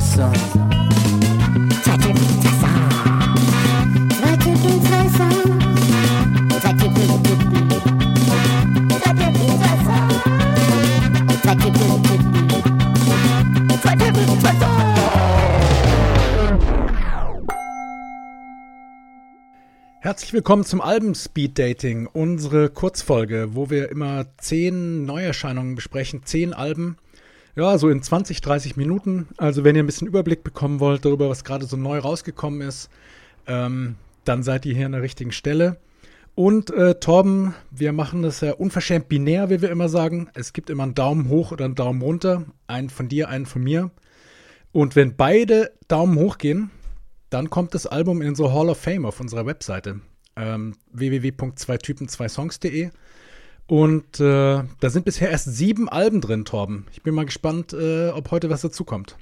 Songs. Herzlich willkommen zum Alben Speed Dating, unsere Kurzfolge, wo wir immer zehn Neuerscheinungen besprechen, zehn Alben. Ja, so in 20, 30 Minuten. Also wenn ihr ein bisschen Überblick bekommen wollt darüber, was gerade so neu rausgekommen ist, ähm, dann seid ihr hier an der richtigen Stelle. Und äh, Torben, wir machen das ja unverschämt binär, wie wir immer sagen. Es gibt immer einen Daumen hoch oder einen Daumen runter. Einen von dir, einen von mir. Und wenn beide Daumen hoch gehen, dann kommt das Album in unsere Hall of Fame auf unserer Webseite. Ähm, www.zweitypen2songs.de und äh, da sind bisher erst sieben Alben drin, Torben. Ich bin mal gespannt, äh, ob heute was dazukommt.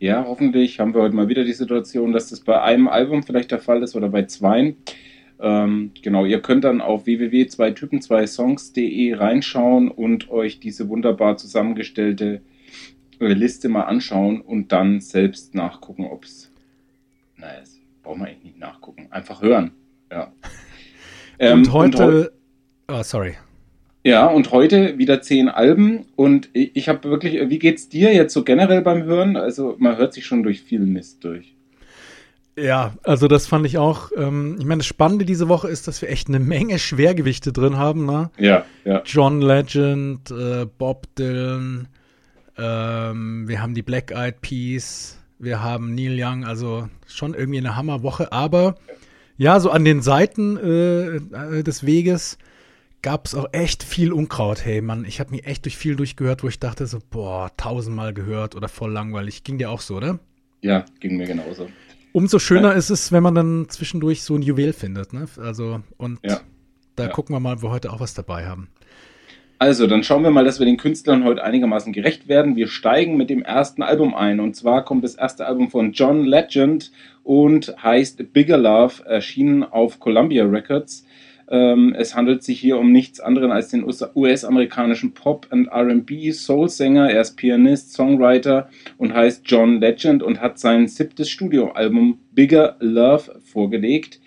Ja, hoffentlich haben wir heute mal wieder die Situation, dass das bei einem Album vielleicht der Fall ist oder bei zweien. Ähm, genau, ihr könnt dann auf www.2typen2songs.de reinschauen und euch diese wunderbar zusammengestellte äh, Liste mal anschauen und dann selbst nachgucken, ob es. Naja, das brauchen wir eigentlich nicht nachgucken. Einfach hören. Ja. Ähm, und heute. Und heu oh, sorry. Ja, und heute wieder zehn Alben und ich, habe wirklich, wie geht's dir jetzt so generell beim Hören? Also man hört sich schon durch viel Mist durch. Ja, also das fand ich auch. Ähm, ich meine, das Spannende diese Woche ist, dass wir echt eine Menge Schwergewichte drin haben. Ne? Ja, ja. John Legend, äh, Bob Dylan, ähm, wir haben die Black Eyed Peas, wir haben Neil Young, also schon irgendwie eine Hammerwoche. Aber ja, so an den Seiten äh, des Weges gab es auch echt viel Unkraut. Hey, Mann, ich habe mir echt durch viel durchgehört, wo ich dachte so, boah, tausendmal gehört oder voll langweilig. Ging dir auch so, oder? Ja, ging mir genauso. Umso schöner ja. ist es, wenn man dann zwischendurch so ein Juwel findet, ne? Also, und ja. da ja. gucken wir mal, ob wir heute auch was dabei haben. Also, dann schauen wir mal, dass wir den Künstlern heute einigermaßen gerecht werden. Wir steigen mit dem ersten Album ein. Und zwar kommt das erste Album von John Legend und heißt Bigger Love, erschienen auf Columbia Records. Ähm, es handelt sich hier um nichts anderes als den US-amerikanischen Pop- und RB-Soul-Sänger. Er ist Pianist, Songwriter und heißt John Legend und hat sein siebtes Studioalbum Bigger Love vorgelegt.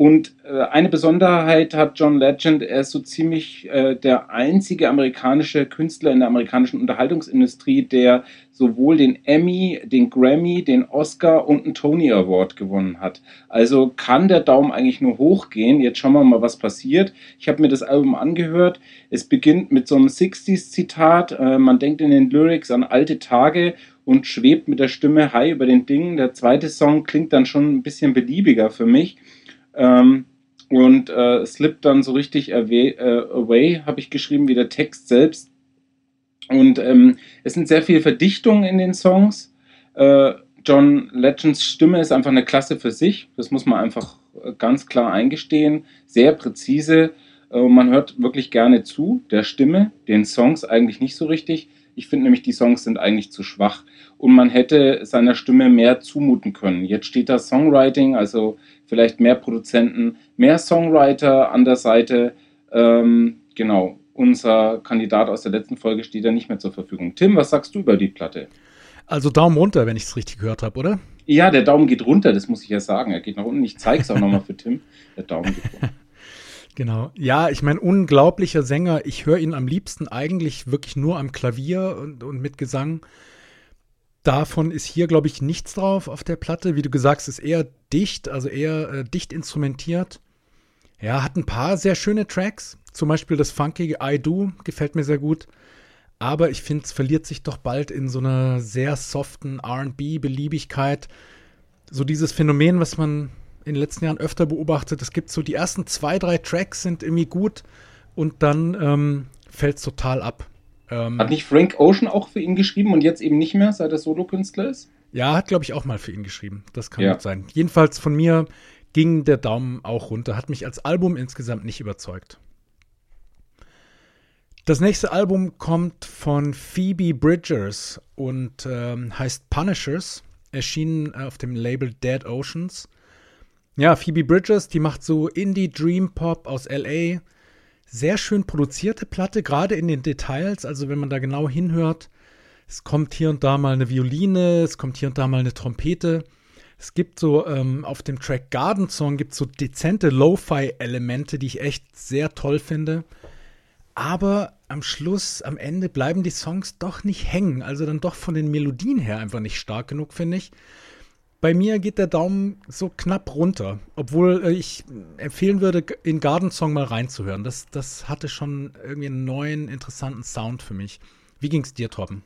Und äh, eine Besonderheit hat John Legend, er ist so ziemlich äh, der einzige amerikanische Künstler in der amerikanischen Unterhaltungsindustrie, der sowohl den Emmy, den Grammy, den Oscar und einen Tony Award gewonnen hat. Also kann der Daumen eigentlich nur hochgehen. Jetzt schauen wir mal, was passiert. Ich habe mir das Album angehört. Es beginnt mit so einem 60s-Zitat. Äh, man denkt in den Lyrics an alte Tage und schwebt mit der Stimme high über den Dingen. Der zweite Song klingt dann schon ein bisschen beliebiger für mich. Ähm, und äh, slippt dann so richtig away, äh, away habe ich geschrieben, wie der Text selbst. Und ähm, es sind sehr viele Verdichtungen in den Songs. Äh, John Legends Stimme ist einfach eine Klasse für sich. Das muss man einfach äh, ganz klar eingestehen. Sehr präzise. Äh, man hört wirklich gerne zu der Stimme, den Songs eigentlich nicht so richtig. Ich finde nämlich, die Songs sind eigentlich zu schwach und man hätte seiner Stimme mehr zumuten können. Jetzt steht da Songwriting, also vielleicht mehr Produzenten, mehr Songwriter an der Seite. Ähm, genau, unser Kandidat aus der letzten Folge steht ja nicht mehr zur Verfügung. Tim, was sagst du über die Platte? Also Daumen runter, wenn ich es richtig gehört habe, oder? Ja, der Daumen geht runter, das muss ich ja sagen. Er geht nach unten. Ich zeige es auch nochmal für Tim. Der Daumen geht runter. Genau. Ja, ich meine, unglaublicher Sänger. Ich höre ihn am liebsten eigentlich wirklich nur am Klavier und, und mit Gesang. Davon ist hier, glaube ich, nichts drauf auf der Platte. Wie du gesagt hast, ist eher dicht, also eher äh, dicht instrumentiert. Ja, hat ein paar sehr schöne Tracks. Zum Beispiel das funkige I Do gefällt mir sehr gut. Aber ich finde, es verliert sich doch bald in so einer sehr soften RB-Beliebigkeit. So dieses Phänomen, was man in den letzten Jahren öfter beobachtet. Es gibt so die ersten zwei, drei Tracks sind irgendwie gut und dann ähm, fällt es total ab. Ähm, hat nicht Frank Ocean auch für ihn geschrieben und jetzt eben nicht mehr, seit er Solokünstler ist? Ja, hat, glaube ich, auch mal für ihn geschrieben. Das kann ja. gut sein. Jedenfalls von mir ging der Daumen auch runter. Hat mich als Album insgesamt nicht überzeugt. Das nächste Album kommt von Phoebe Bridgers und ähm, heißt Punishers. Erschienen auf dem Label Dead Oceans. Ja, Phoebe Bridges, die macht so Indie Dream Pop aus LA. Sehr schön produzierte Platte, gerade in den Details. Also, wenn man da genau hinhört, Es kommt hier und da mal eine Violine, es kommt hier und da mal eine Trompete. Es gibt so ähm, auf dem Track Garden Song gibt so dezente Lo-Fi-Elemente, die ich echt sehr toll finde. Aber am Schluss, am Ende bleiben die Songs doch nicht hängen. Also dann doch von den Melodien her einfach nicht stark genug, finde ich. Bei mir geht der Daumen so knapp runter, obwohl äh, ich empfehlen würde, in Garden Song mal reinzuhören. Das, das hatte schon irgendwie einen neuen, interessanten Sound für mich. Wie ging es dir, Torben?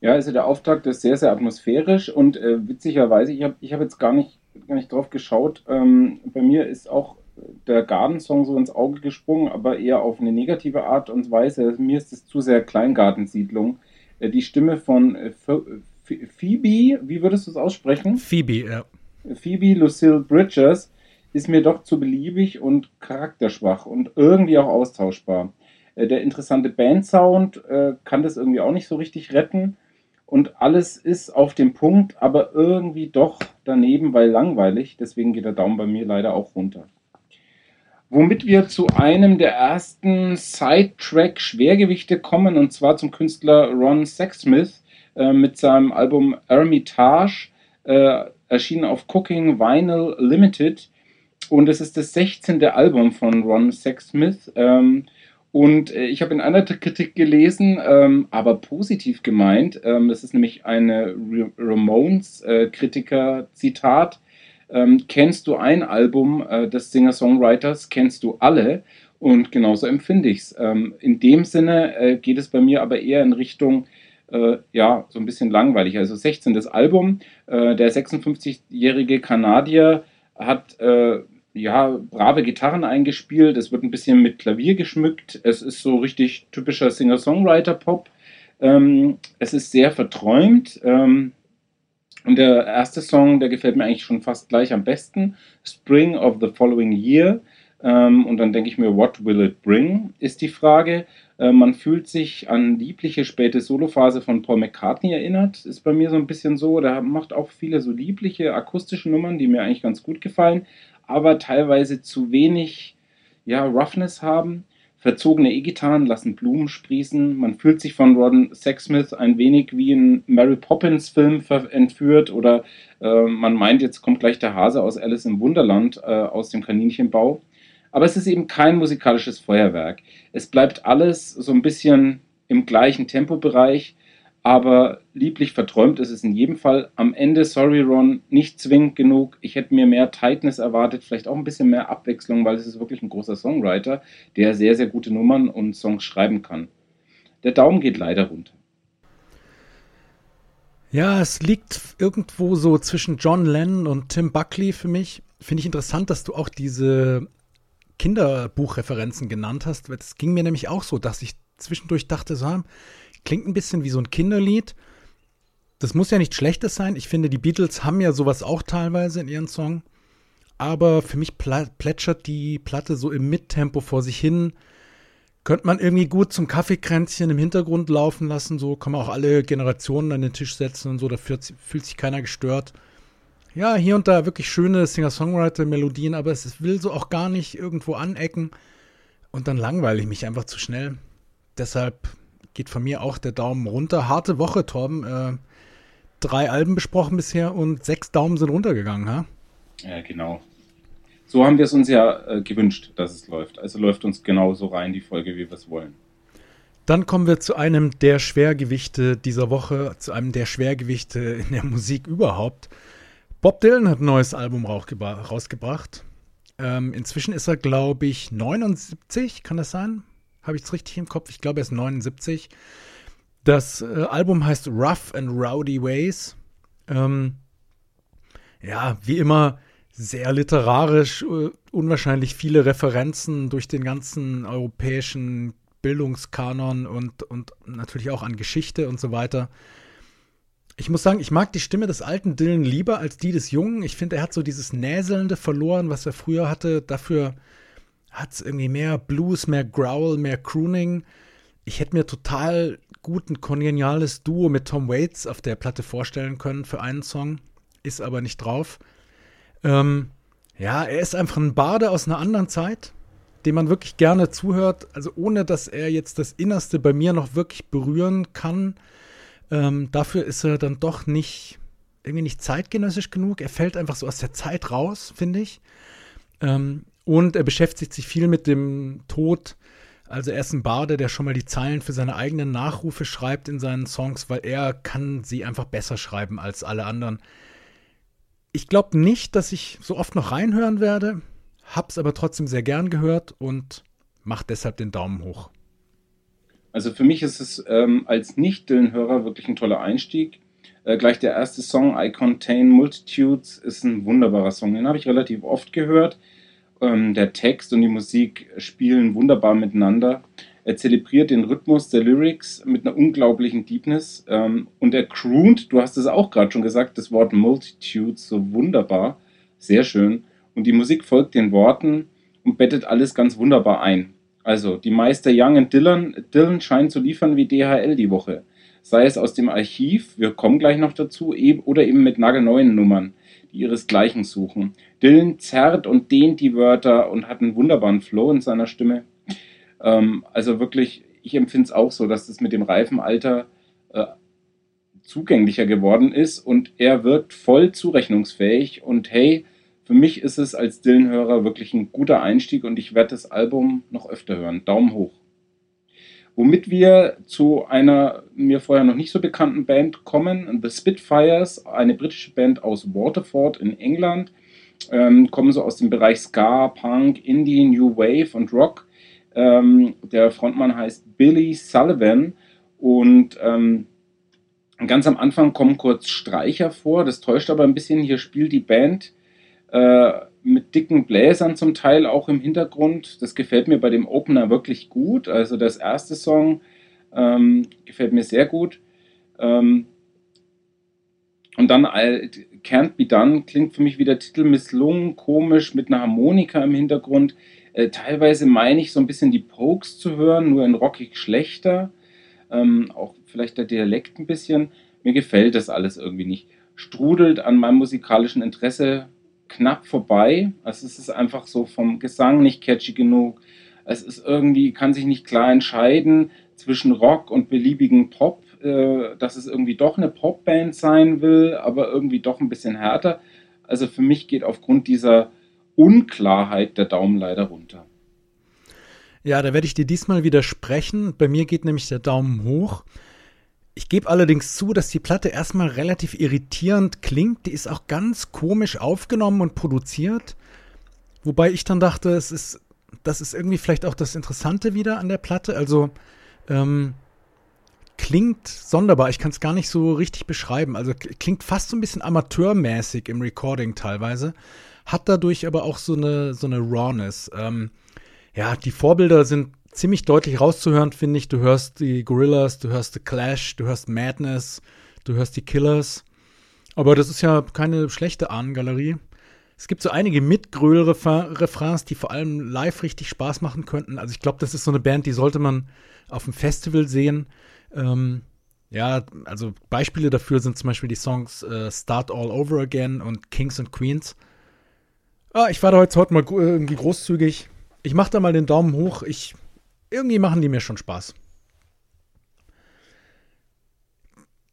Ja, also der Auftakt ist sehr, sehr atmosphärisch und äh, witzigerweise, ich habe ich hab jetzt gar nicht, gar nicht drauf geschaut. Ähm, bei mir ist auch der Gartensong so ins Auge gesprungen, aber eher auf eine negative Art und Weise. Mir ist es zu sehr Kleingartensiedlung. Äh, die Stimme von äh, Phoebe, wie würdest du es aussprechen? Phoebe, ja. Phoebe Lucille Bridges ist mir doch zu beliebig und charakterschwach und irgendwie auch austauschbar. Äh, der interessante Bandsound äh, kann das irgendwie auch nicht so richtig retten und alles ist auf dem Punkt, aber irgendwie doch daneben, weil langweilig. Deswegen geht der Daumen bei mir leider auch runter. Womit wir zu einem der ersten Sidetrack-Schwergewichte kommen, und zwar zum Künstler Ron Sexsmith, äh, mit seinem Album Hermitage, äh, erschienen auf Cooking Vinyl Limited. Und es ist das 16. Album von Ron Sexsmith. Ähm, und äh, ich habe in einer Kritik gelesen, ähm, aber positiv gemeint, ähm, das ist nämlich eine Ramones-Kritiker-Zitat. Äh, ähm, kennst du ein Album äh, des Singer-Songwriters, kennst du alle. Und genauso empfinde ich es. Ähm, in dem Sinne äh, geht es bei mir aber eher in Richtung äh, ja, so ein bisschen langweilig. Also 16. Album. Äh, der 56-jährige Kanadier hat äh, ja, brave Gitarren eingespielt. Es wird ein bisschen mit Klavier geschmückt. Es ist so richtig typischer Singer-Songwriter-Pop. Ähm, es ist sehr verträumt. Ähm, und der erste Song, der gefällt mir eigentlich schon fast gleich am besten. Spring of the Following Year. Ähm, und dann denke ich mir, what will it bring, ist die Frage. Äh, man fühlt sich an liebliche späte Solophase von Paul McCartney erinnert. Ist bei mir so ein bisschen so. Der macht auch viele so liebliche akustische Nummern, die mir eigentlich ganz gut gefallen, aber teilweise zu wenig ja, Roughness haben. Verzogene E-Gitarren lassen Blumen sprießen. Man fühlt sich von Ron Sexsmith ein wenig wie ein Mary Poppins Film entführt oder äh, man meint, jetzt kommt gleich der Hase aus Alice im Wunderland äh, aus dem Kaninchenbau. Aber es ist eben kein musikalisches Feuerwerk. Es bleibt alles so ein bisschen im gleichen Tempobereich, aber lieblich verträumt ist es in jedem Fall. Am Ende, sorry Ron, nicht zwingend genug. Ich hätte mir mehr Tightness erwartet, vielleicht auch ein bisschen mehr Abwechslung, weil es ist wirklich ein großer Songwriter, der sehr, sehr gute Nummern und Songs schreiben kann. Der Daumen geht leider runter. Ja, es liegt irgendwo so zwischen John Lennon und Tim Buckley für mich. Finde ich interessant, dass du auch diese Kinderbuchreferenzen genannt hast. Das ging mir nämlich auch so, dass ich zwischendurch dachte, so, klingt ein bisschen wie so ein Kinderlied. Das muss ja nichts Schlechtes sein. Ich finde, die Beatles haben ja sowas auch teilweise in ihren Song. Aber für mich plätschert die Platte so im Mittempo vor sich hin. Könnte man irgendwie gut zum Kaffeekränzchen im Hintergrund laufen lassen. So kann man auch alle Generationen an den Tisch setzen und so. Da fühlt sich keiner gestört ja, hier und da wirklich schöne Singer-Songwriter-Melodien, aber es will so auch gar nicht irgendwo anecken. Und dann langweile ich mich einfach zu schnell. Deshalb geht von mir auch der Daumen runter. Harte Woche, Torben. Äh, drei Alben besprochen bisher und sechs Daumen sind runtergegangen, ha? Ja, genau. So haben wir es uns ja äh, gewünscht, dass es läuft. Also läuft uns genauso rein die Folge, wie wir es wollen. Dann kommen wir zu einem der Schwergewichte dieser Woche, zu einem der Schwergewichte in der Musik überhaupt. Bob Dylan hat ein neues Album rausgebracht. Ähm, inzwischen ist er, glaube ich, 79, kann das sein? Habe ich es richtig im Kopf? Ich glaube, er ist 79. Das äh, Album heißt Rough and Rowdy Ways. Ähm, ja, wie immer sehr literarisch, äh, unwahrscheinlich viele Referenzen durch den ganzen europäischen Bildungskanon und, und natürlich auch an Geschichte und so weiter. Ich muss sagen, ich mag die Stimme des alten Dylan lieber als die des Jungen. Ich finde, er hat so dieses Näselnde verloren, was er früher hatte. Dafür hat es irgendwie mehr Blues, mehr Growl, mehr Crooning. Ich hätte mir total gut ein kongeniales Duo mit Tom Waits auf der Platte vorstellen können für einen Song. Ist aber nicht drauf. Ähm, ja, er ist einfach ein Bade aus einer anderen Zeit, dem man wirklich gerne zuhört. Also ohne, dass er jetzt das Innerste bei mir noch wirklich berühren kann Ähm, dafür ist er dann doch nicht, irgendwie nicht zeitgenössisch genug. Er fällt einfach so aus der Zeit raus, finde ich. Ähm, und er beschäftigt sich viel mit dem Tod. Also er ist ein Barde, der schon mal die Zeilen für seine eigenen Nachrufe schreibt in seinen Songs, weil er kann sie einfach besser schreiben als alle anderen. Ich glaube nicht, dass ich so oft noch reinhören werde, hab's aber trotzdem sehr gern gehört und mach deshalb den Daumen hoch. Also für mich ist es ähm, als Nicht-Dillen-Hörer wirklich ein toller Einstieg. Äh, gleich der erste Song, I Contain Multitudes, ist ein wunderbarer Song. Den habe ich relativ oft gehört. Ähm, der Text und die Musik spielen wunderbar miteinander. Er zelebriert den Rhythmus der Lyrics mit einer unglaublichen Deepness. Ähm, und er croont, du hast es auch gerade schon gesagt, das Wort Multitudes so wunderbar. Sehr schön. Und die Musik folgt den Worten und bettet alles ganz wunderbar ein. Also, die Meister Young und Dylan, Dylan scheinen zu liefern wie DHL die Woche. Sei es aus dem Archiv, wir kommen gleich noch dazu, oder eben mit nagelneuen Nummern, die ihresgleichen suchen. Dylan zerrt und dehnt die Wörter und hat einen wunderbaren Flow in seiner Stimme. Ähm, also wirklich, ich empfinde es auch so, dass das mit dem reifen Alter äh, zugänglicher geworden ist und er wirkt voll zurechnungsfähig und hey, für mich ist es als Dylan-Hörer wirklich ein guter Einstieg und ich werde das Album noch öfter hören. Daumen hoch. Womit wir zu einer mir vorher noch nicht so bekannten Band kommen, The Spitfires, eine britische Band aus Waterford in England, ähm, kommen so aus dem Bereich Ska, Punk, Indie, New Wave und Rock. Ähm, der Frontmann heißt Billy Sullivan und ähm, ganz am Anfang kommen kurz Streicher vor, das täuscht aber ein bisschen. Hier spielt die Band äh, mit dicken Bläsern zum Teil auch im Hintergrund. Das gefällt mir bei dem Opener wirklich gut. Also das erste Song ähm, gefällt mir sehr gut. Ähm, und dann Can't Be Done klingt für mich wie der Titel misslungen, komisch, mit einer Harmonika im Hintergrund. Äh, teilweise meine ich so ein bisschen die Pokes zu hören, nur in rockig schlechter. Ähm, auch vielleicht der Dialekt ein bisschen. Mir gefällt das alles irgendwie nicht. Strudelt an meinem musikalischen Interesse knapp vorbei. Also es ist einfach so vom Gesang nicht catchy genug. Es ist irgendwie, kann sich nicht klar entscheiden zwischen Rock und beliebigen Pop, äh, dass es irgendwie doch eine Popband sein will, aber irgendwie doch ein bisschen härter. Also für mich geht aufgrund dieser Unklarheit der Daumen leider runter. Ja, da werde ich dir diesmal widersprechen. Bei mir geht nämlich der Daumen hoch. Ich gebe allerdings zu, dass die Platte erstmal relativ irritierend klingt. Die ist auch ganz komisch aufgenommen und produziert. Wobei ich dann dachte, es ist, das ist irgendwie vielleicht auch das Interessante wieder an der Platte. Also ähm, klingt sonderbar. Ich kann es gar nicht so richtig beschreiben. Also klingt fast so ein bisschen amateurmäßig im Recording teilweise. Hat dadurch aber auch so eine, so eine Rawness. Ähm, ja, die Vorbilder sind ziemlich deutlich rauszuhören, finde ich. Du hörst die Gorillas, du hörst The Clash, du hörst Madness, du hörst die Killers. Aber das ist ja keine schlechte Ahnengalerie. Es gibt so einige Mitgröl-Refrains, die vor allem live richtig Spaß machen könnten. Also ich glaube, das ist so eine Band, die sollte man auf dem Festival sehen. Ähm, ja, also Beispiele dafür sind zum Beispiel die Songs äh, Start All Over Again und Kings and Queens. Ah, ich war da heute, heute mal irgendwie großzügig. Ich mache da mal den Daumen hoch. Ich irgendwie machen die mir schon Spaß.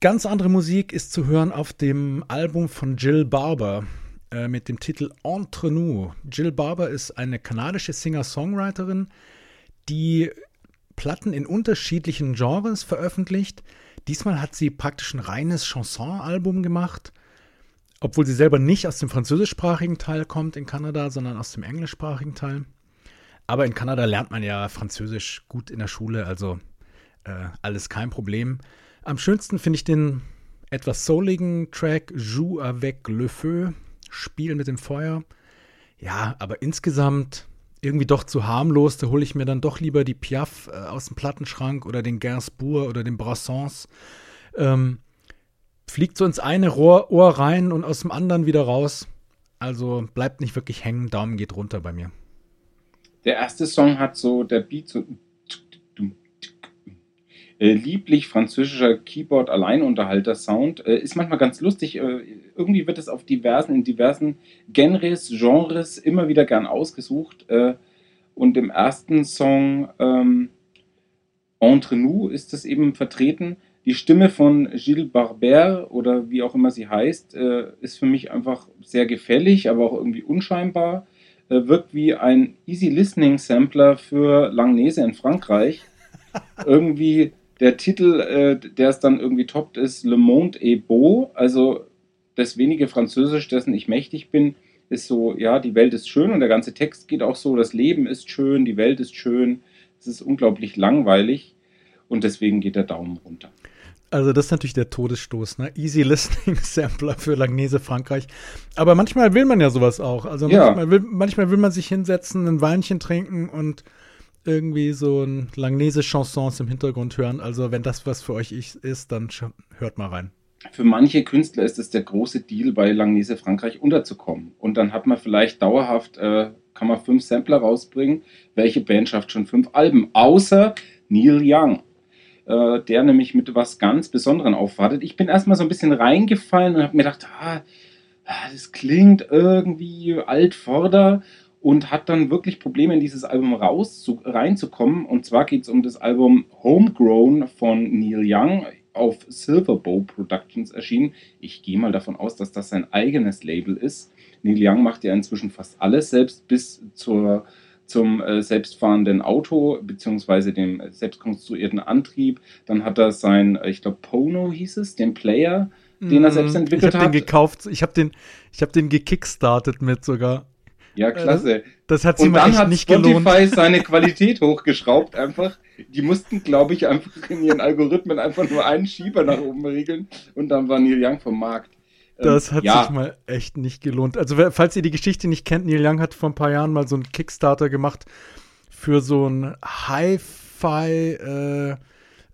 Ganz andere Musik ist zu hören auf dem Album von Jill Barber äh, mit dem Titel Entre nous. Jill Barber ist eine kanadische Singer-Songwriterin, die Platten in unterschiedlichen Genres veröffentlicht. Diesmal hat sie praktisch ein reines Chanson-Album gemacht, obwohl sie selber nicht aus dem französischsprachigen Teil kommt in Kanada, sondern aus dem englischsprachigen Teil. Aber in Kanada lernt man ja Französisch gut in der Schule, also äh, alles kein Problem. Am schönsten finde ich den etwas souligen Track Joue avec le feu, Spiel mit dem Feuer. Ja, aber insgesamt irgendwie doch zu harmlos. Da hole ich mir dann doch lieber die Piaf äh, aus dem Plattenschrank oder den Gainsbourg oder den Brassens. Ähm, fliegt so ins eine Rohr, Ohr rein und aus dem anderen wieder raus. Also bleibt nicht wirklich hängen. Daumen geht runter bei mir. Der erste Song hat so, der Beat so äh, lieblich französischer Keyboard-Alleinunterhalter-Sound. Äh, ist manchmal ganz lustig. Äh, irgendwie wird es auf diversen, in diversen Genres, Genres immer wieder gern ausgesucht. Und im ersten Song ähm, Entre nous ist es eben vertreten. Die Stimme von Gilles Barber oder wie auch immer sie heißt, ist für mich einfach sehr gefällig, aber auch irgendwie unscheinbar. Äh, wirkt wie ein Easy Listening Sampler für Langnese in Frankreich. irgendwie der Titel, äh, der es dann irgendwie toppt, ist Le Monde est beau, also das wenige Französisch, dessen ich mächtig bin, ist so, ja, die Welt ist schön und der ganze Text geht auch so, das Leben ist schön, die Welt ist schön. Es ist unglaublich langweilig und deswegen geht der Daumen runter. Also das ist natürlich der Todesstoß, ne? Easy Listening Sampler für Langnese Frankreich. Aber manchmal will man ja sowas auch. Also Ja. manchmal, will, manchmal will man sich hinsetzen, ein Weinchen trinken und irgendwie so ein Langnese Chansons im Hintergrund hören. Also wenn das was für euch ist, dann hört mal rein. Für manche Künstler ist es der große Deal, bei Langnese Frankreich unterzukommen. Und dann hat man vielleicht dauerhaft, äh, kann man fünf Sampler rausbringen. Welche Band schafft schon fünf Alben? Außer Neil Young, äh, der nämlich mit was ganz Besonderem aufwartet. Ich bin erstmal so ein bisschen reingefallen und habe mir gedacht, ah, ah, das klingt irgendwie altvorder und hat dann wirklich Probleme, in dieses Album raus zu, reinzukommen. Und zwar geht es um das Album Homegrown von Neil Young auf Silverbow Productions erschienen. Ich gehe mal davon aus, dass das sein eigenes Label ist. Neil Young macht ja inzwischen fast alles selbst bis zur, zum äh, selbstfahrenden Auto beziehungsweise dem äh, selbstkonstruierten Antrieb. Dann hat er sein, äh, ich glaube, Pono hieß es, den Player, den er selbst entwickelt Mhm. ich hab hat. den gekauft, ich habe den, ich hab den gekickstartet mit sogar. ja, klasse. Das hat sich Und dann hat Spotify seine Qualität hochgeschraubt einfach. Die mussten, glaube ich, einfach in ihren Algorithmen einfach nur einen Schieber nach oben regeln und dann war Neil Young vom Markt. Ähm, Das hat ja, sich mal echt nicht gelohnt. Also, falls ihr die Geschichte nicht kennt, Neil Young hat vor ein paar Jahren mal so einen Kickstarter gemacht für so ein Hi-Fi äh,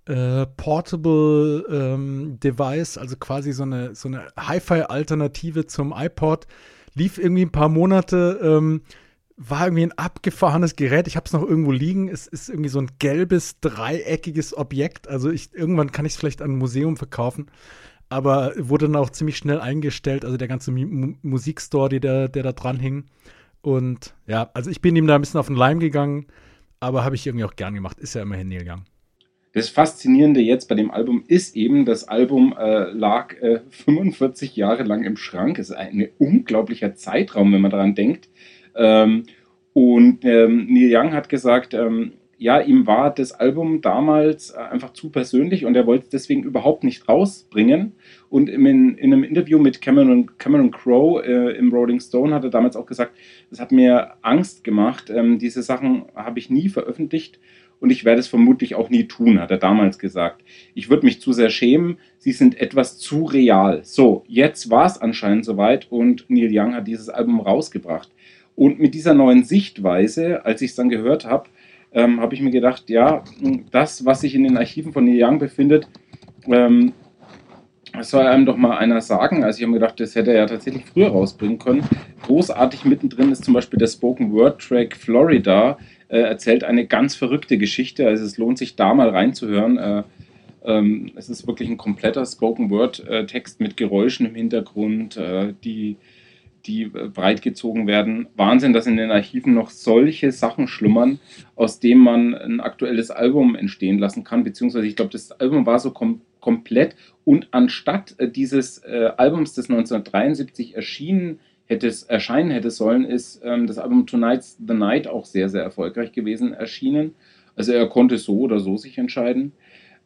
äh, Portable ähm, Device, also quasi so eine, so eine Hi-Fi-Alternative zum iPod. Lief irgendwie ein paar Monate, ähm, war irgendwie ein abgefahrenes Gerät. Ich habe es noch irgendwo liegen. Es ist irgendwie so ein gelbes, dreieckiges Objekt. Also ich, irgendwann kann ich es vielleicht an ein Museum verkaufen aber wurde dann auch ziemlich schnell eingestellt, also der ganze Mu Musikstore, die der, der da dran hing. Und ja, also ich bin ihm da ein bisschen auf den Leim gegangen, aber habe ich irgendwie auch gern gemacht. Ist ja immerhin Neil Young. Das Faszinierende jetzt bei dem Album ist eben, das Album äh, lag äh, 45 Jahre lang im Schrank. Es ist ein unglaublicher Zeitraum, wenn man daran denkt. Ähm, und ähm, Neil Young hat gesagt, ähm, ja, ihm war das Album damals äh, einfach zu persönlich und er wollte es deswegen überhaupt nicht rausbringen. Und in, in einem Interview mit Cameron, Cameron Crowe äh, im Rolling Stone hat er damals auch gesagt, es hat mir Angst gemacht. Ähm, diese Sachen habe ich nie veröffentlicht und ich werde es vermutlich auch nie tun, hat er damals gesagt. Ich würde mich zu sehr schämen, sie sind etwas zu real. So, jetzt war es anscheinend soweit und Neil Young hat dieses Album rausgebracht. Und mit dieser neuen Sichtweise, als ich es dann gehört habe, ähm, habe ich mir gedacht, ja, das, was sich in den Archiven von Neil Young befindet, ähm, soll einem doch mal einer sagen. Also ich habe mir gedacht, das hätte er ja tatsächlich früher rausbringen können. Großartig mittendrin ist zum Beispiel der Spoken Word Track Florida, äh, erzählt eine ganz verrückte Geschichte. Also es lohnt sich da mal reinzuhören. Äh, ähm, es ist wirklich ein kompletter Spoken Word äh, Text mit Geräuschen im Hintergrund, äh, die die äh, breit gezogen werden. Wahnsinn, dass in den Archiven noch solche Sachen schlummern, aus denen man ein aktuelles Album entstehen lassen kann. Beziehungsweise, ich glaube, das Album war so kom komplett. Und anstatt äh, dieses äh, Albums, das 1973 erschienen hätte erscheinen hätte sollen, ist ähm, das Album Tonight's the Night auch sehr, sehr erfolgreich gewesen erschienen. Also er konnte so oder so sich entscheiden.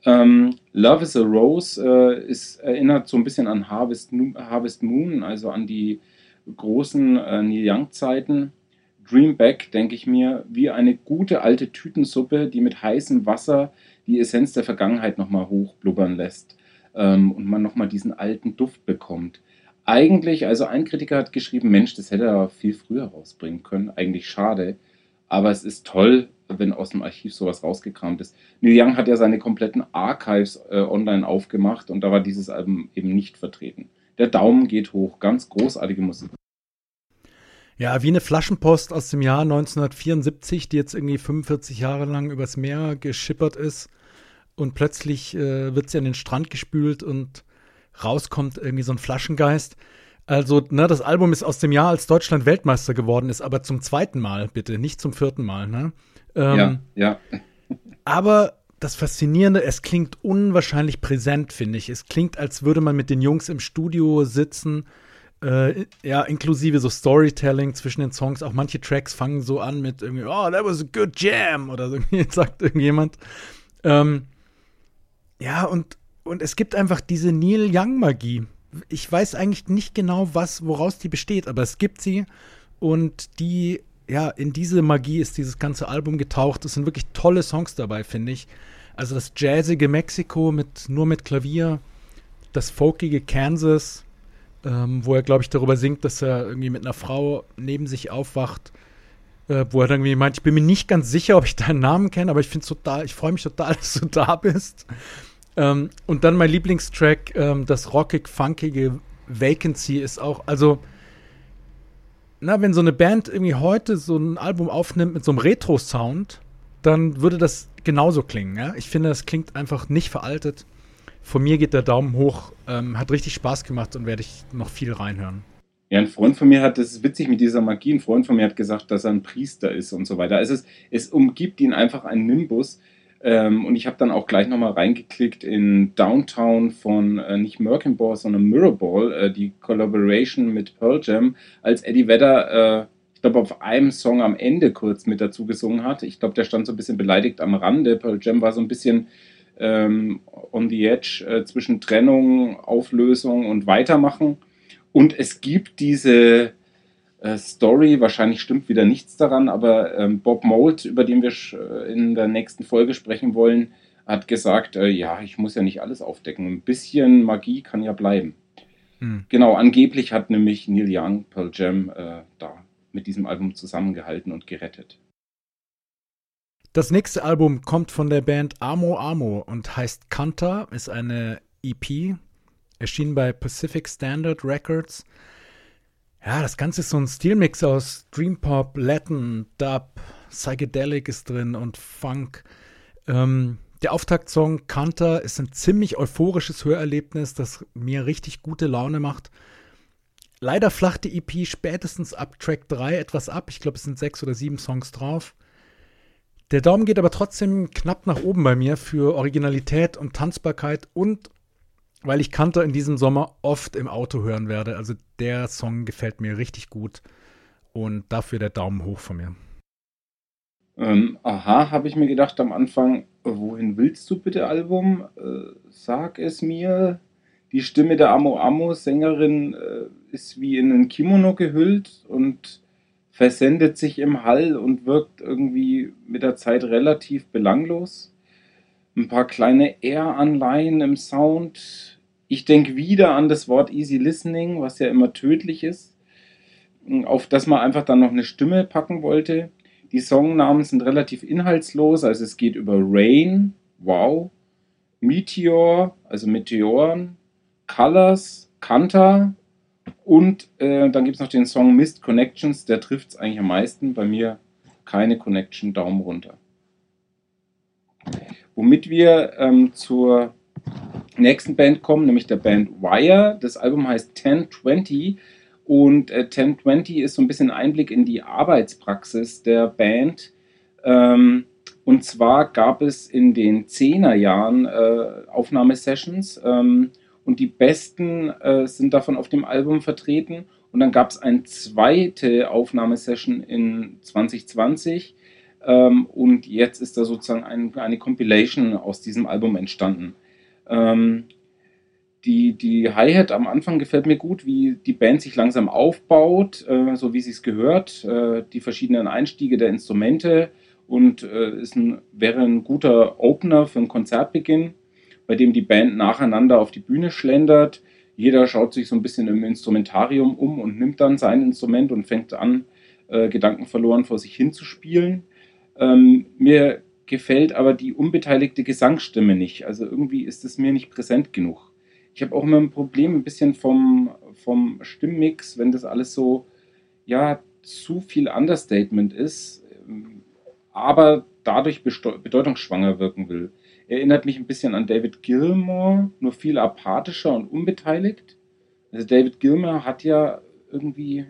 Ähm, Love is a Rose äh, ist, erinnert so ein bisschen an Harvest, Harvest Moon, also an die großen äh, Neil Young-Zeiten. Dreamback, denke ich mir, wie eine gute alte Tütensuppe, die mit heißem Wasser die Essenz der Vergangenheit nochmal hochblubbern lässt ähm, und man nochmal diesen alten Duft bekommt. Eigentlich, also ein Kritiker hat geschrieben, Mensch, das hätte er viel früher rausbringen können. Eigentlich schade. Aber es ist toll, wenn aus dem Archiv sowas rausgekramt ist. Neil Young hat ja seine kompletten Archives äh, online aufgemacht und da war dieses Album eben nicht vertreten. Der Daumen geht hoch, ganz großartige Musik. Ja, wie eine Flaschenpost aus dem Jahr 1974, die jetzt irgendwie 45 Jahre lang übers Meer geschippert ist und plötzlich äh, wird sie an den Strand gespült und rauskommt irgendwie so ein Flaschengeist. Also, ne, das Album ist aus dem Jahr, als Deutschland Weltmeister geworden ist, aber zum zweiten Mal, bitte, nicht zum vierten Mal, ne? Ähm, ja, ja. Aber das Faszinierende, es klingt unwahrscheinlich präsent, finde ich. Es klingt, als würde man mit den Jungs im Studio sitzen, äh, ja, inklusive so Storytelling zwischen den Songs. Auch manche Tracks fangen so an mit irgendwie, oh, that was a good jam oder so, sagt irgendjemand. Ähm, ja, und, und es gibt einfach diese Neil Young-Magie. Ich weiß eigentlich nicht genau, was, woraus die besteht, aber es gibt sie und die ja, in diese Magie ist dieses ganze Album getaucht. Es sind wirklich tolle Songs dabei, finde ich. Also das jazzige Mexiko mit nur mit Klavier, das folkige Kansas, ähm, wo er, glaube ich, darüber singt, dass er irgendwie mit einer Frau neben sich aufwacht, äh, wo er dann irgendwie meint, ich bin mir nicht ganz sicher, ob ich deinen Namen kenne, aber ich finde total, ich freue mich total, dass du da bist. Ähm, und dann mein Lieblingstrack, ähm, das rockig-funkige Vacancy ist auch, also na, wenn so eine Band irgendwie heute so ein Album aufnimmt mit so einem Retro-Sound, dann würde das genauso klingen. Ja? Ich finde, das klingt einfach nicht veraltet. Von mir geht der Daumen hoch. Ähm, hat richtig Spaß gemacht und werde ich noch viel reinhören. Ja, ein Freund von mir hat, das ist witzig mit dieser Magie, ein Freund von mir hat gesagt, dass er ein Priester ist und so weiter. Also es, es umgibt ihn einfach ein Nimbus, ähm, und ich habe dann auch gleich nochmal reingeklickt in Downtown von äh, nicht Merkinball, sondern Mirrorball, äh, die Collaboration mit Pearl Jam, als Eddie Vedder, äh, ich glaube, auf einem Song am Ende kurz mit dazu gesungen hat. Ich glaube, der stand so ein bisschen beleidigt am Rande. Pearl Jam war so ein bisschen ähm, on the edge äh, zwischen Trennung, Auflösung und Weitermachen. Und es gibt diese äh, Story. Wahrscheinlich stimmt wieder nichts daran, aber ähm, Bob Mould, über den wir äh, in der nächsten Folge sprechen wollen, hat gesagt, äh, ja, ich muss ja nicht alles aufdecken. Ein bisschen Magie kann ja bleiben. Hm. Genau, angeblich hat nämlich Neil Young Pearl Jam äh, da mit diesem Album zusammengehalten und gerettet. Das nächste Album kommt von der Band Amo Amo und heißt Kanta, ist eine EP, erschien bei Pacific Standard Records. Ja, das Ganze ist so ein Stilmix aus Dream Pop, Latin, Dub, Psychedelic ist drin und Funk. Ähm, der Auftaktsong Kanter ist ein ziemlich euphorisches Hörerlebnis, das mir richtig gute Laune macht. Leider flacht die EP spätestens ab Track 3 etwas ab. Ich glaube, es sind sechs oder sieben Songs drauf. Der Daumen geht aber trotzdem knapp nach oben bei mir für Originalität und Tanzbarkeit und weil ich Kanter in diesem Sommer oft im Auto hören werde. Also der Song gefällt mir richtig gut und dafür der Daumen hoch von mir. Ähm, aha, habe ich mir gedacht am Anfang, wohin willst du bitte Album? Äh, sag es mir. Die Stimme der Amo Amo Sängerin äh, ist wie in ein Kimono gehüllt und versendet sich im Hall und wirkt irgendwie mit der Zeit relativ belanglos ein paar kleine R-Anleihen im Sound. Ich denke wieder an das Wort Easy Listening, was ja immer tödlich ist, auf das man einfach dann noch eine Stimme packen wollte. Die Songnamen sind relativ inhaltslos, also es geht über Rain, wow, Meteor, also Meteoren, Colors, Kanta und äh, dann gibt es noch den Song Mist Connections, der trifft es eigentlich am meisten. Bei mir keine Connection, Daumen runter. Womit wir ähm, zur nächsten Band kommen, nämlich der Band Wire. Das Album heißt 1020 und äh, 1020 ist so ein bisschen Einblick in die Arbeitspraxis der Band. Ähm, und zwar gab es in den 10er Jahren äh, Aufnahmesessions ähm, und die besten äh, sind davon auf dem Album vertreten. Und dann gab es eine zweite Aufnahmesession in 2020 ähm, und jetzt ist da sozusagen ein, eine Compilation aus diesem Album entstanden. Ähm, die, die Hi-Hat am Anfang gefällt mir gut, wie die Band sich langsam aufbaut, äh, so wie sie es gehört, äh, die verschiedenen Einstiege der Instrumente und äh, ist ein, wäre ein guter Opener für einen Konzertbeginn, bei dem die Band nacheinander auf die Bühne schlendert. Jeder schaut sich so ein bisschen im Instrumentarium um und nimmt dann sein Instrument und fängt an, äh, Gedanken verloren vor sich hin zu spielen. Ähm, mir gefällt aber die unbeteiligte Gesangsstimme nicht. Also irgendwie ist es mir nicht präsent genug. Ich habe auch immer ein Problem ein bisschen vom, vom Stimmmix, wenn das alles so, ja, zu viel Understatement ist, ähm, aber dadurch bedeutungsschwanger wirken will. Erinnert mich ein bisschen an David Gilmour, nur viel apathischer und unbeteiligt. Also David Gilmour hat ja irgendwie,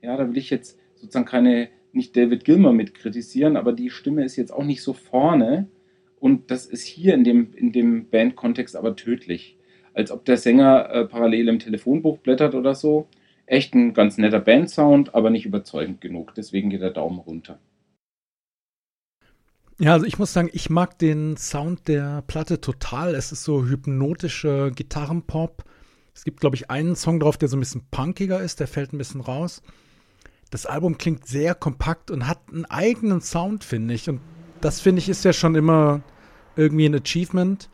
ja, da will ich jetzt sozusagen keine nicht David Gilmer mit kritisieren, aber die Stimme ist jetzt auch nicht so vorne. Und das ist hier in dem, in dem Band-Kontext aber tödlich. Als ob der Sänger äh, parallel im Telefonbuch blättert oder so. Echt ein ganz netter Band-Sound, aber nicht überzeugend genug. Deswegen geht der Daumen runter. Ja, also ich muss sagen, ich mag den Sound der Platte total. Es ist so hypnotischer Gitarrenpop. Es gibt, glaube ich, einen Song drauf, der so ein bisschen punkiger ist, der fällt ein bisschen raus. Das Album klingt sehr kompakt und hat einen eigenen Sound, finde ich. Und das, finde ich, ist ja schon immer irgendwie ein Achievement.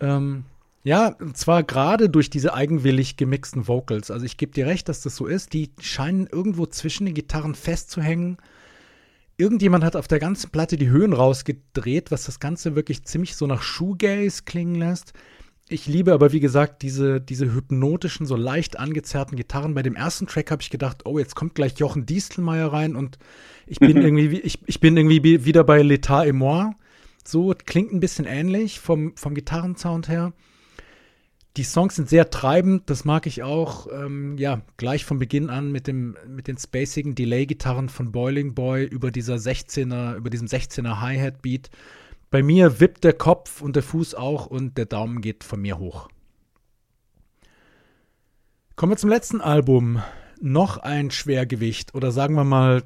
Ähm, ja, und zwar gerade durch diese eigenwillig gemixten Vocals. Also ich gebe dir recht, dass das so ist. Die scheinen irgendwo zwischen den Gitarren festzuhängen irgendjemand hat auf der ganzen Platte die Höhen rausgedreht, was das Ganze wirklich ziemlich so nach Shoegaze klingen lässt. Ich liebe aber, wie gesagt, diese, diese hypnotischen, so leicht angezerrten Gitarren. Bei dem ersten Track habe ich gedacht, oh, jetzt kommt gleich Jochen Diestelmeier rein und ich bin irgendwie, ich, ich bin irgendwie wieder bei L'État et moi. So klingt ein bisschen ähnlich vom, vom Gitarrensound her. Die Songs sind sehr treibend, das mag ich auch. Ähm, ja, gleich von Beginn an mit, dem, mit den spacigen Delay-Gitarren von Boiling Boy über dieser 16er, über diesem 16er Hi-Hat-Beat. Bei mir wippt der Kopf und der Fuß auch und der Daumen geht von mir hoch. Kommen wir zum letzten Album. Noch ein Schwergewicht oder sagen wir mal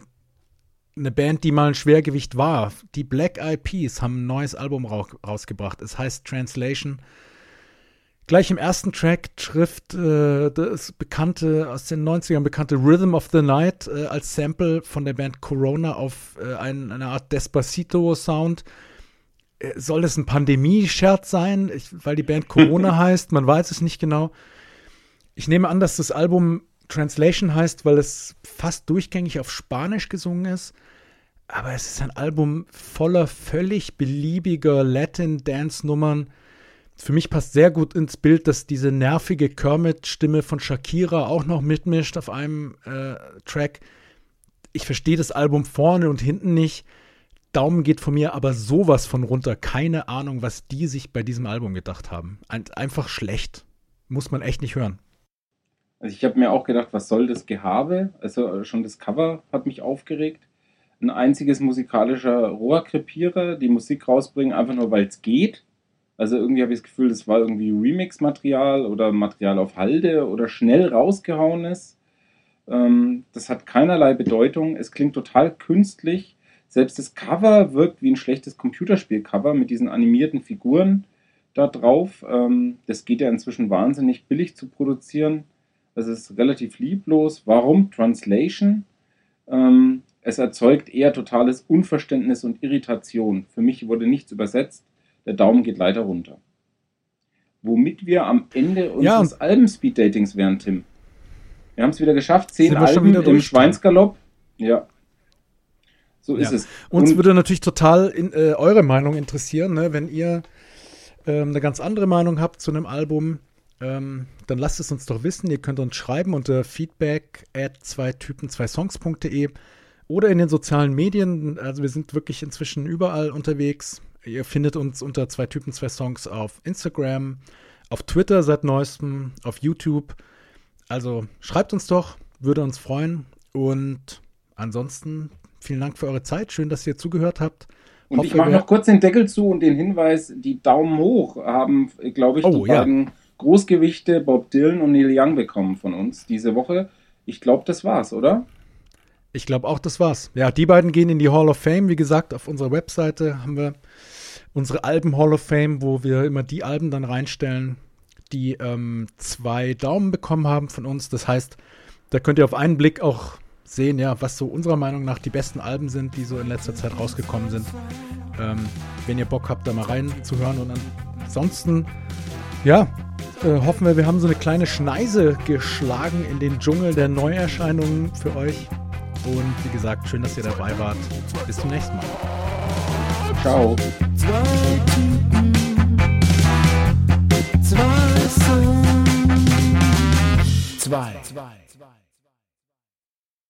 eine Band, die mal ein Schwergewicht war. Die Black Eyed Peas haben ein neues Album rausgebracht. Es heißt Translation. Gleich im ersten Track trifft äh, das bekannte, aus den 90ern bekannte Rhythm of the Night äh, als Sample von der Band Corona auf äh, ein, eine Art Despacito-Sound. Äh, soll das ein Pandemie-Scherz sein, ich, weil die Band Corona heißt? Man weiß es nicht genau. Ich nehme an, dass das Album Translation heißt, weil es fast durchgängig auf Spanisch gesungen ist. Aber es ist ein Album voller völlig beliebiger Latin-Dance-Nummern für mich passt sehr gut ins Bild, dass diese nervige Kermit-Stimme von Shakira auch noch mitmischt auf einem äh, Track. Ich verstehe das Album vorne und hinten nicht. Daumen geht von mir aber sowas von runter. Keine Ahnung, was die sich bei diesem Album gedacht haben. Ein, einfach schlecht. Muss man echt nicht hören. Also ich habe mir auch gedacht, was soll das Gehabe? Also schon das Cover hat mich aufgeregt. Ein einziges musikalischer Rohrkrepierer, die Musik rausbringen, einfach nur weil es geht also irgendwie habe ich das Gefühl, das war irgendwie Remix-Material oder Material auf Halde oder schnell rausgehauenes. Ähm, das hat keinerlei Bedeutung. Es klingt total künstlich. Selbst das Cover wirkt wie ein schlechtes Computerspiel-Cover mit diesen animierten Figuren da drauf. Ähm, das geht ja inzwischen wahnsinnig billig zu produzieren. Es ist relativ lieblos. Warum Translation? Ähm, es erzeugt eher totales Unverständnis und Irritation. Für mich wurde nichts übersetzt. Der Daumen geht leider runter. Womit wir am Ende unseres ja. Alben-Speed-Datings wären, Tim. Wir haben es wieder geschafft. Zehn Alben im Schweinsgalopp. Ja. So ist ja. es. Uns Und würde natürlich total in, äh, eure Meinung interessieren, ne? wenn ihr ähm, eine ganz andere Meinung habt zu einem Album. Ähm, dann lasst es uns doch wissen. Ihr könnt uns schreiben unter feedback at zwei Typen, zwei Songs.de oder in den sozialen Medien. Also wir sind wirklich inzwischen überall unterwegs. Ihr findet uns unter zwei Typen, zwei Songs auf Instagram, auf Twitter seit neuestem, auf YouTube. Also schreibt uns doch, würde uns freuen. Und ansonsten vielen Dank für eure Zeit. Schön, dass ihr zugehört habt. Und Hoffe, ich mache noch kurz den Deckel zu und den Hinweis: Die Daumen hoch haben, glaube ich, oh, die ja. beiden Großgewichte Bob Dylan und Neil Young bekommen von uns diese Woche. Ich glaube, das war's, oder? Ich glaube auch, das war's. Ja, die beiden gehen in die Hall of Fame. Wie gesagt, auf unserer Webseite haben wir unsere Alben Hall of Fame, wo wir immer die Alben dann reinstellen, die ähm, zwei Daumen bekommen haben von uns. Das heißt, da könnt ihr auf einen Blick auch sehen, ja, was so unserer Meinung nach die besten Alben sind, die so in letzter Zeit rausgekommen sind. Ähm, wenn ihr Bock habt, da mal reinzuhören. Und ansonsten, ja, äh, hoffen wir, wir haben so eine kleine Schneise geschlagen in den Dschungel der Neuerscheinungen für euch. Und wie gesagt, schön, dass ihr dabei wart. Bis zum nächsten Mal. Ciao. Zwei. Zwei.